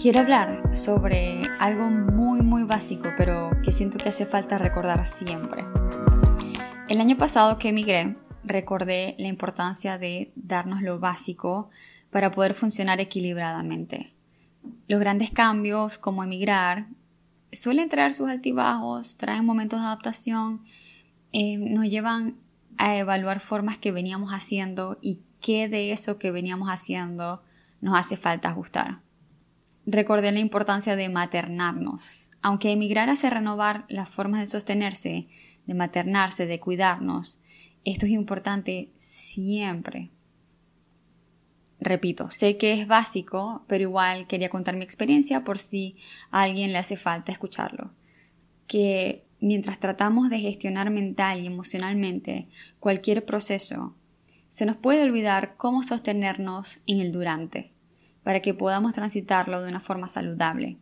Quiero hablar sobre algo muy muy básico, pero que siento que hace falta recordar siempre. El año pasado que emigré, recordé la importancia de darnos lo básico para poder funcionar equilibradamente. Los grandes cambios, como emigrar, suelen traer sus altibajos, traen momentos de adaptación, eh, nos llevan a evaluar formas que veníamos haciendo y qué de eso que veníamos haciendo nos hace falta ajustar recordé la importancia de maternarnos. Aunque emigrar hace renovar las formas de sostenerse, de maternarse, de cuidarnos, esto es importante siempre. Repito, sé que es básico, pero igual quería contar mi experiencia por si a alguien le hace falta escucharlo. Que mientras tratamos de gestionar mental y emocionalmente cualquier proceso, se nos puede olvidar cómo sostenernos en el durante para que podamos transitarlo de una forma saludable.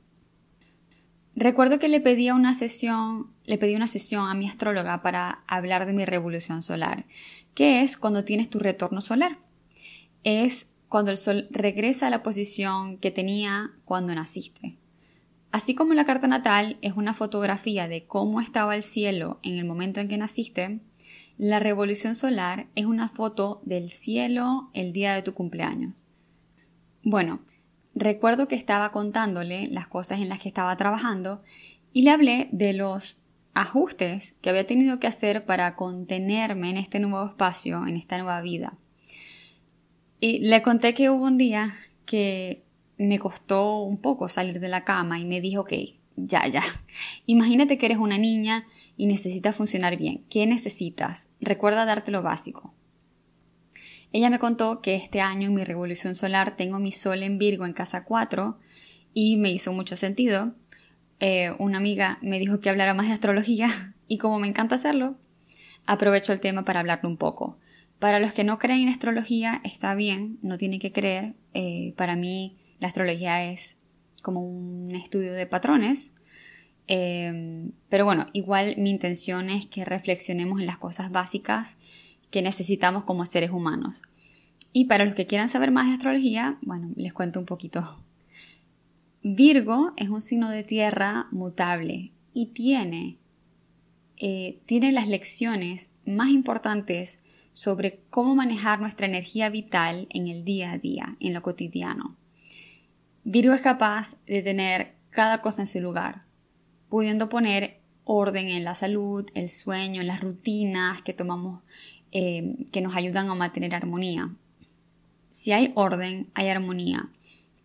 Recuerdo que le pedí una sesión, le pedí una sesión a mi astróloga para hablar de mi revolución solar, que es cuando tienes tu retorno solar. Es cuando el sol regresa a la posición que tenía cuando naciste. Así como la carta natal es una fotografía de cómo estaba el cielo en el momento en que naciste, la revolución solar es una foto del cielo el día de tu cumpleaños. Bueno, recuerdo que estaba contándole las cosas en las que estaba trabajando y le hablé de los ajustes que había tenido que hacer para contenerme en este nuevo espacio, en esta nueva vida. Y le conté que hubo un día que me costó un poco salir de la cama y me dijo, ok, ya, ya. Imagínate que eres una niña y necesitas funcionar bien. ¿Qué necesitas? Recuerda darte lo básico. Ella me contó que este año en mi revolución solar tengo mi sol en Virgo en casa 4 y me hizo mucho sentido. Eh, una amiga me dijo que hablara más de astrología y como me encanta hacerlo, aprovecho el tema para hablarlo un poco. Para los que no creen en astrología, está bien, no tienen que creer. Eh, para mí la astrología es como un estudio de patrones. Eh, pero bueno, igual mi intención es que reflexionemos en las cosas básicas que necesitamos como seres humanos. Y para los que quieran saber más de astrología, bueno, les cuento un poquito. Virgo es un signo de tierra mutable y tiene, eh, tiene las lecciones más importantes sobre cómo manejar nuestra energía vital en el día a día, en lo cotidiano. Virgo es capaz de tener cada cosa en su lugar, pudiendo poner orden en la salud, el sueño, en las rutinas que tomamos eh, que nos ayudan a mantener armonía. Si hay orden, hay armonía.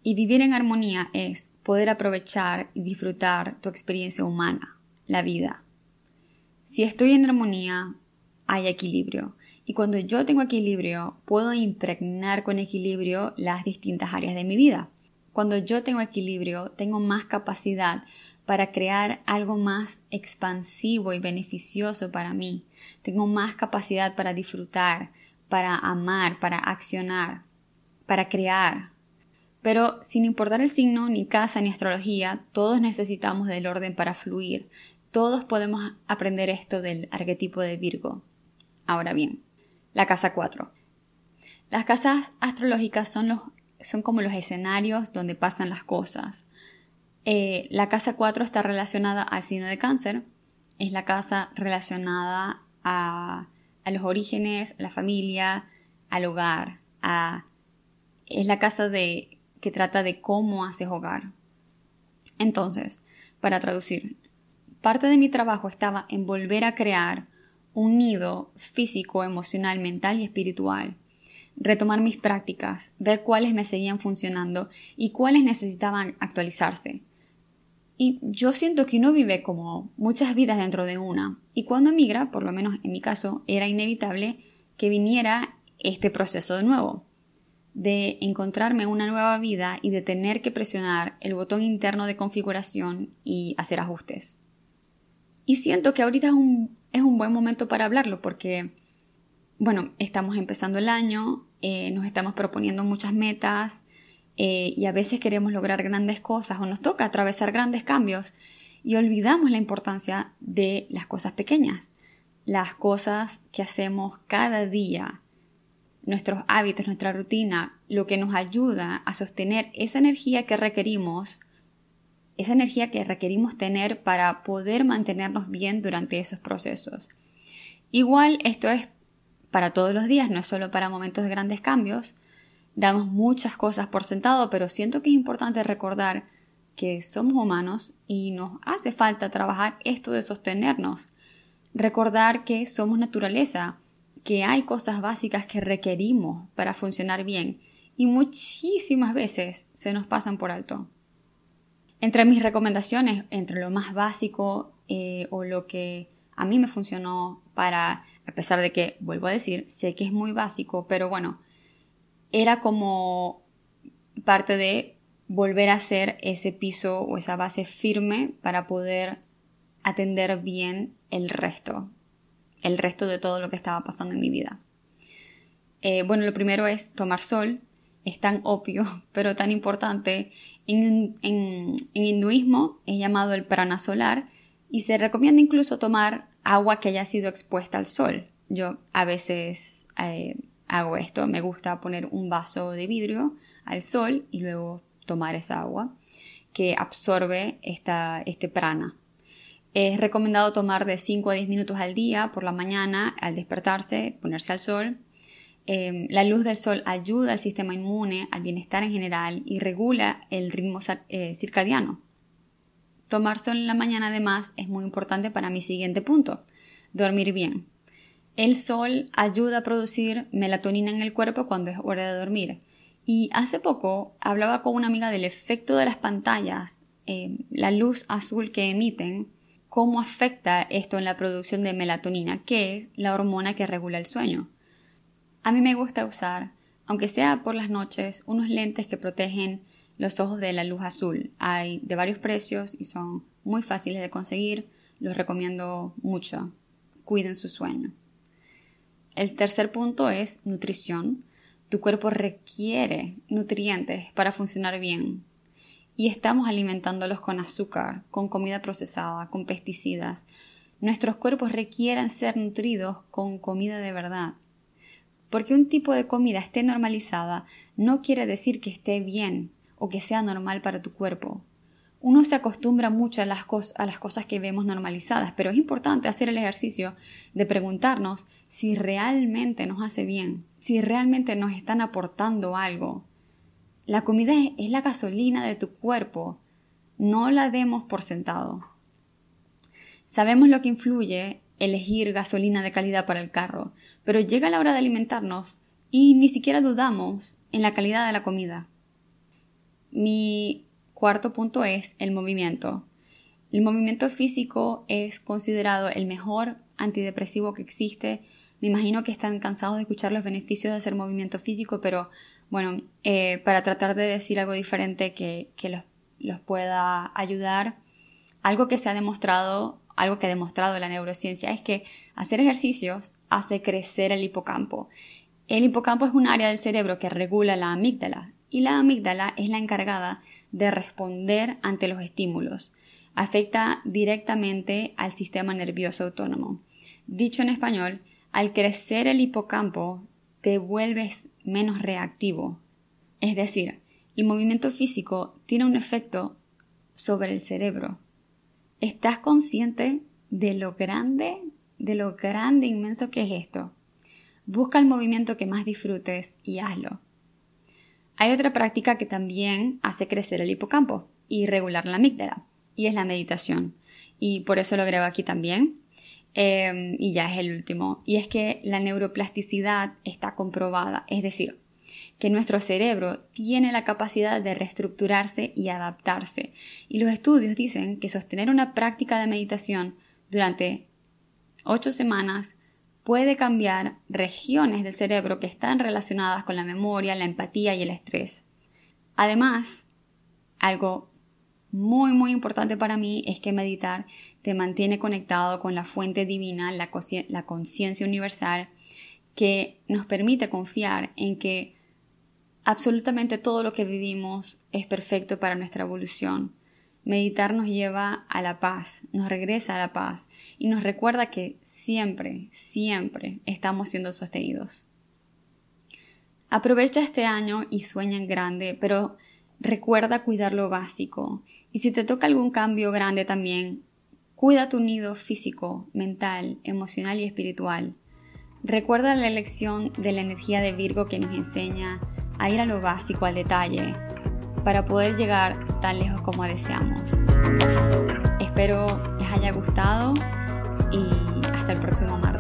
Y vivir en armonía es poder aprovechar y disfrutar tu experiencia humana, la vida. Si estoy en armonía, hay equilibrio. Y cuando yo tengo equilibrio, puedo impregnar con equilibrio las distintas áreas de mi vida. Cuando yo tengo equilibrio, tengo más capacidad para crear algo más expansivo y beneficioso para mí. Tengo más capacidad para disfrutar, para amar, para accionar, para crear. Pero sin importar el signo, ni casa, ni astrología, todos necesitamos del orden para fluir. Todos podemos aprender esto del arquetipo de Virgo. Ahora bien, la casa 4. Las casas astrológicas son, los, son como los escenarios donde pasan las cosas eh, la casa 4 está relacionada al signo de cáncer, es la casa relacionada a, los orígenes, a la familia, al hogar, es la casa de, que trata de cómo haces hogar. Entonces, para traducir, parte de mi trabajo estaba en volver a crear un nido físico, emocional, mental y espiritual retomar mis prácticas, ver cuáles me seguían funcionando y cuáles necesitaban actualizarse. Y yo siento que uno vive como muchas vidas dentro de una. Y cuando emigra, por lo menos en mi caso, era inevitable que viniera este proceso de nuevo. De encontrarme una nueva vida y de tener que presionar el botón interno de configuración y hacer ajustes. Y siento que ahorita es un, es un buen momento para hablarlo porque, bueno, estamos empezando el año, eh, nos estamos proponiendo muchas metas, eh, y a veces queremos lograr grandes cosas o nos toca atravesar grandes cambios y olvidamos la importancia de las cosas pequeñas, las cosas que hacemos cada día nuestros hábitos, nuestra rutina, lo que nos ayuda a sostener esa energía que requerimos, esa energía que requerimos tener para poder mantenernos bien durante esos procesos. Igual esto es para todos los días, no es solo para momentos de grandes cambios. Damos muchas cosas por sentado, pero siento que es importante recordar que somos humanos y nos hace falta trabajar esto de sostenernos. Recordar que somos naturaleza, que hay cosas básicas que requerimos para funcionar bien y muchísimas veces se nos pasan por alto. Entre mis recomendaciones, entre lo más básico eh, o lo que a mí me funcionó para, a pesar de que, vuelvo a decir, sé que es muy básico, pero bueno, era como parte de volver a hacer ese piso o esa base firme para poder atender bien el resto, el resto de todo lo que estaba pasando en mi vida. Eh, bueno, lo primero es tomar sol, es tan obvio, pero tan importante. En, en, en hinduismo es llamado el prana solar y se recomienda incluso tomar agua que haya sido expuesta al sol. Yo a veces eh, hago esto, me gusta poner un vaso de vidrio al sol y luego tomar esa agua que absorbe esta, este prana. Es recomendado tomar de 5 a 10 minutos al día por la mañana al despertarse, ponerse al sol. Em, la luz del sol ayuda al sistema inmune, al bienestar en general y regula el ritmo eh, circadiano. Tomar sol en la mañana además es muy importante para mi siguiente punto, dormir bien. El sol ayuda a producir melatonina en el cuerpo cuando es hora de dormir. Y hace poco hablaba con una amiga del efecto de las pantallas, eh, la luz azul que emiten, cómo afecta esto en la producción de melatonina, que es la hormona que regula el sueño. A mí me gusta usar, aunque sea por las noches, unos lentes que protegen los ojos de la luz azul. Hay de varios precios y son muy fáciles de conseguir. Los recomiendo mucho. Cuiden su sueño. El tercer punto es nutrición. Tu cuerpo requiere nutrientes para funcionar bien. Y estamos alimentándolos con azúcar, con comida procesada, con pesticidas. Nuestros cuerpos requieren ser nutridos con comida de verdad. Porque un tipo de comida esté normalizada no quiere decir que esté bien o que sea normal para tu cuerpo. Uno se acostumbra mucho a las, cosas que vemos normalizadas, pero es importante hacer el ejercicio de preguntarnos si realmente nos hace bien, si realmente nos están aportando algo. La comida es la gasolina de tu cuerpo, no la demos por sentado. Sabemos lo que influye elegir gasolina de calidad para el carro, pero llega la hora de alimentarnos y ni siquiera dudamos en la calidad de la comida. Mi cuarto punto es el movimiento. El movimiento físico es considerado el mejor antidepresivo que existe. Me imagino que están cansados de escuchar los beneficios de hacer movimiento físico, pero bueno, eh, para tratar de decir algo diferente que, los, los, pueda ayudar, algo que se ha demostrado, algo que ha demostrado la neurociencia es que hacer ejercicios hace crecer el hipocampo. El hipocampo es un área del cerebro que regula la amígdala y la amígdala es la encargada de responder ante los estímulos. Afecta directamente al sistema nervioso autónomo. Dicho en español, al crecer el hipocampo, te vuelves menos reactivo. Es decir, el movimiento físico tiene un efecto sobre el cerebro. ¿Estás consciente de lo grande, de lo grande, inmenso que es esto? Busca el movimiento que más disfrutes y hazlo. Hay otra práctica que también hace crecer el hipocampo y regular la amígdala, y es la meditación. Y por eso lo agrego aquí también. Em, y ya es el último. Y es que la neuroplasticidad está comprobada, es decir, que nuestro cerebro tiene la capacidad de reestructurarse y adaptarse. Y los estudios dicen que sostener una práctica de meditación durante ocho semanas puede cambiar regiones del cerebro que están relacionadas con la memoria, la empatía y el estrés. Además, algo muy muy importante para mí es que meditar te mantiene conectado con la fuente divina, la conciencia universal, que nos permite confiar en que absolutamente todo lo que vivimos es perfecto para nuestra evolución Meditar nos lleva a la paz, nos regresa a la paz y nos recuerda que siempre, siempre estamos siendo sostenidos. Aprovecha este año y sueña en grande, pero recuerda cuidar lo básico. Y si te toca algún cambio grande también, cuida tu nido físico, mental, emocional y espiritual. Recuerda la lección de la energía de Virgo que nos enseña a ir a lo básico, al detalle, para poder llegar tan lejos como deseamos. Espero les haya gustado y hasta el próximo martes.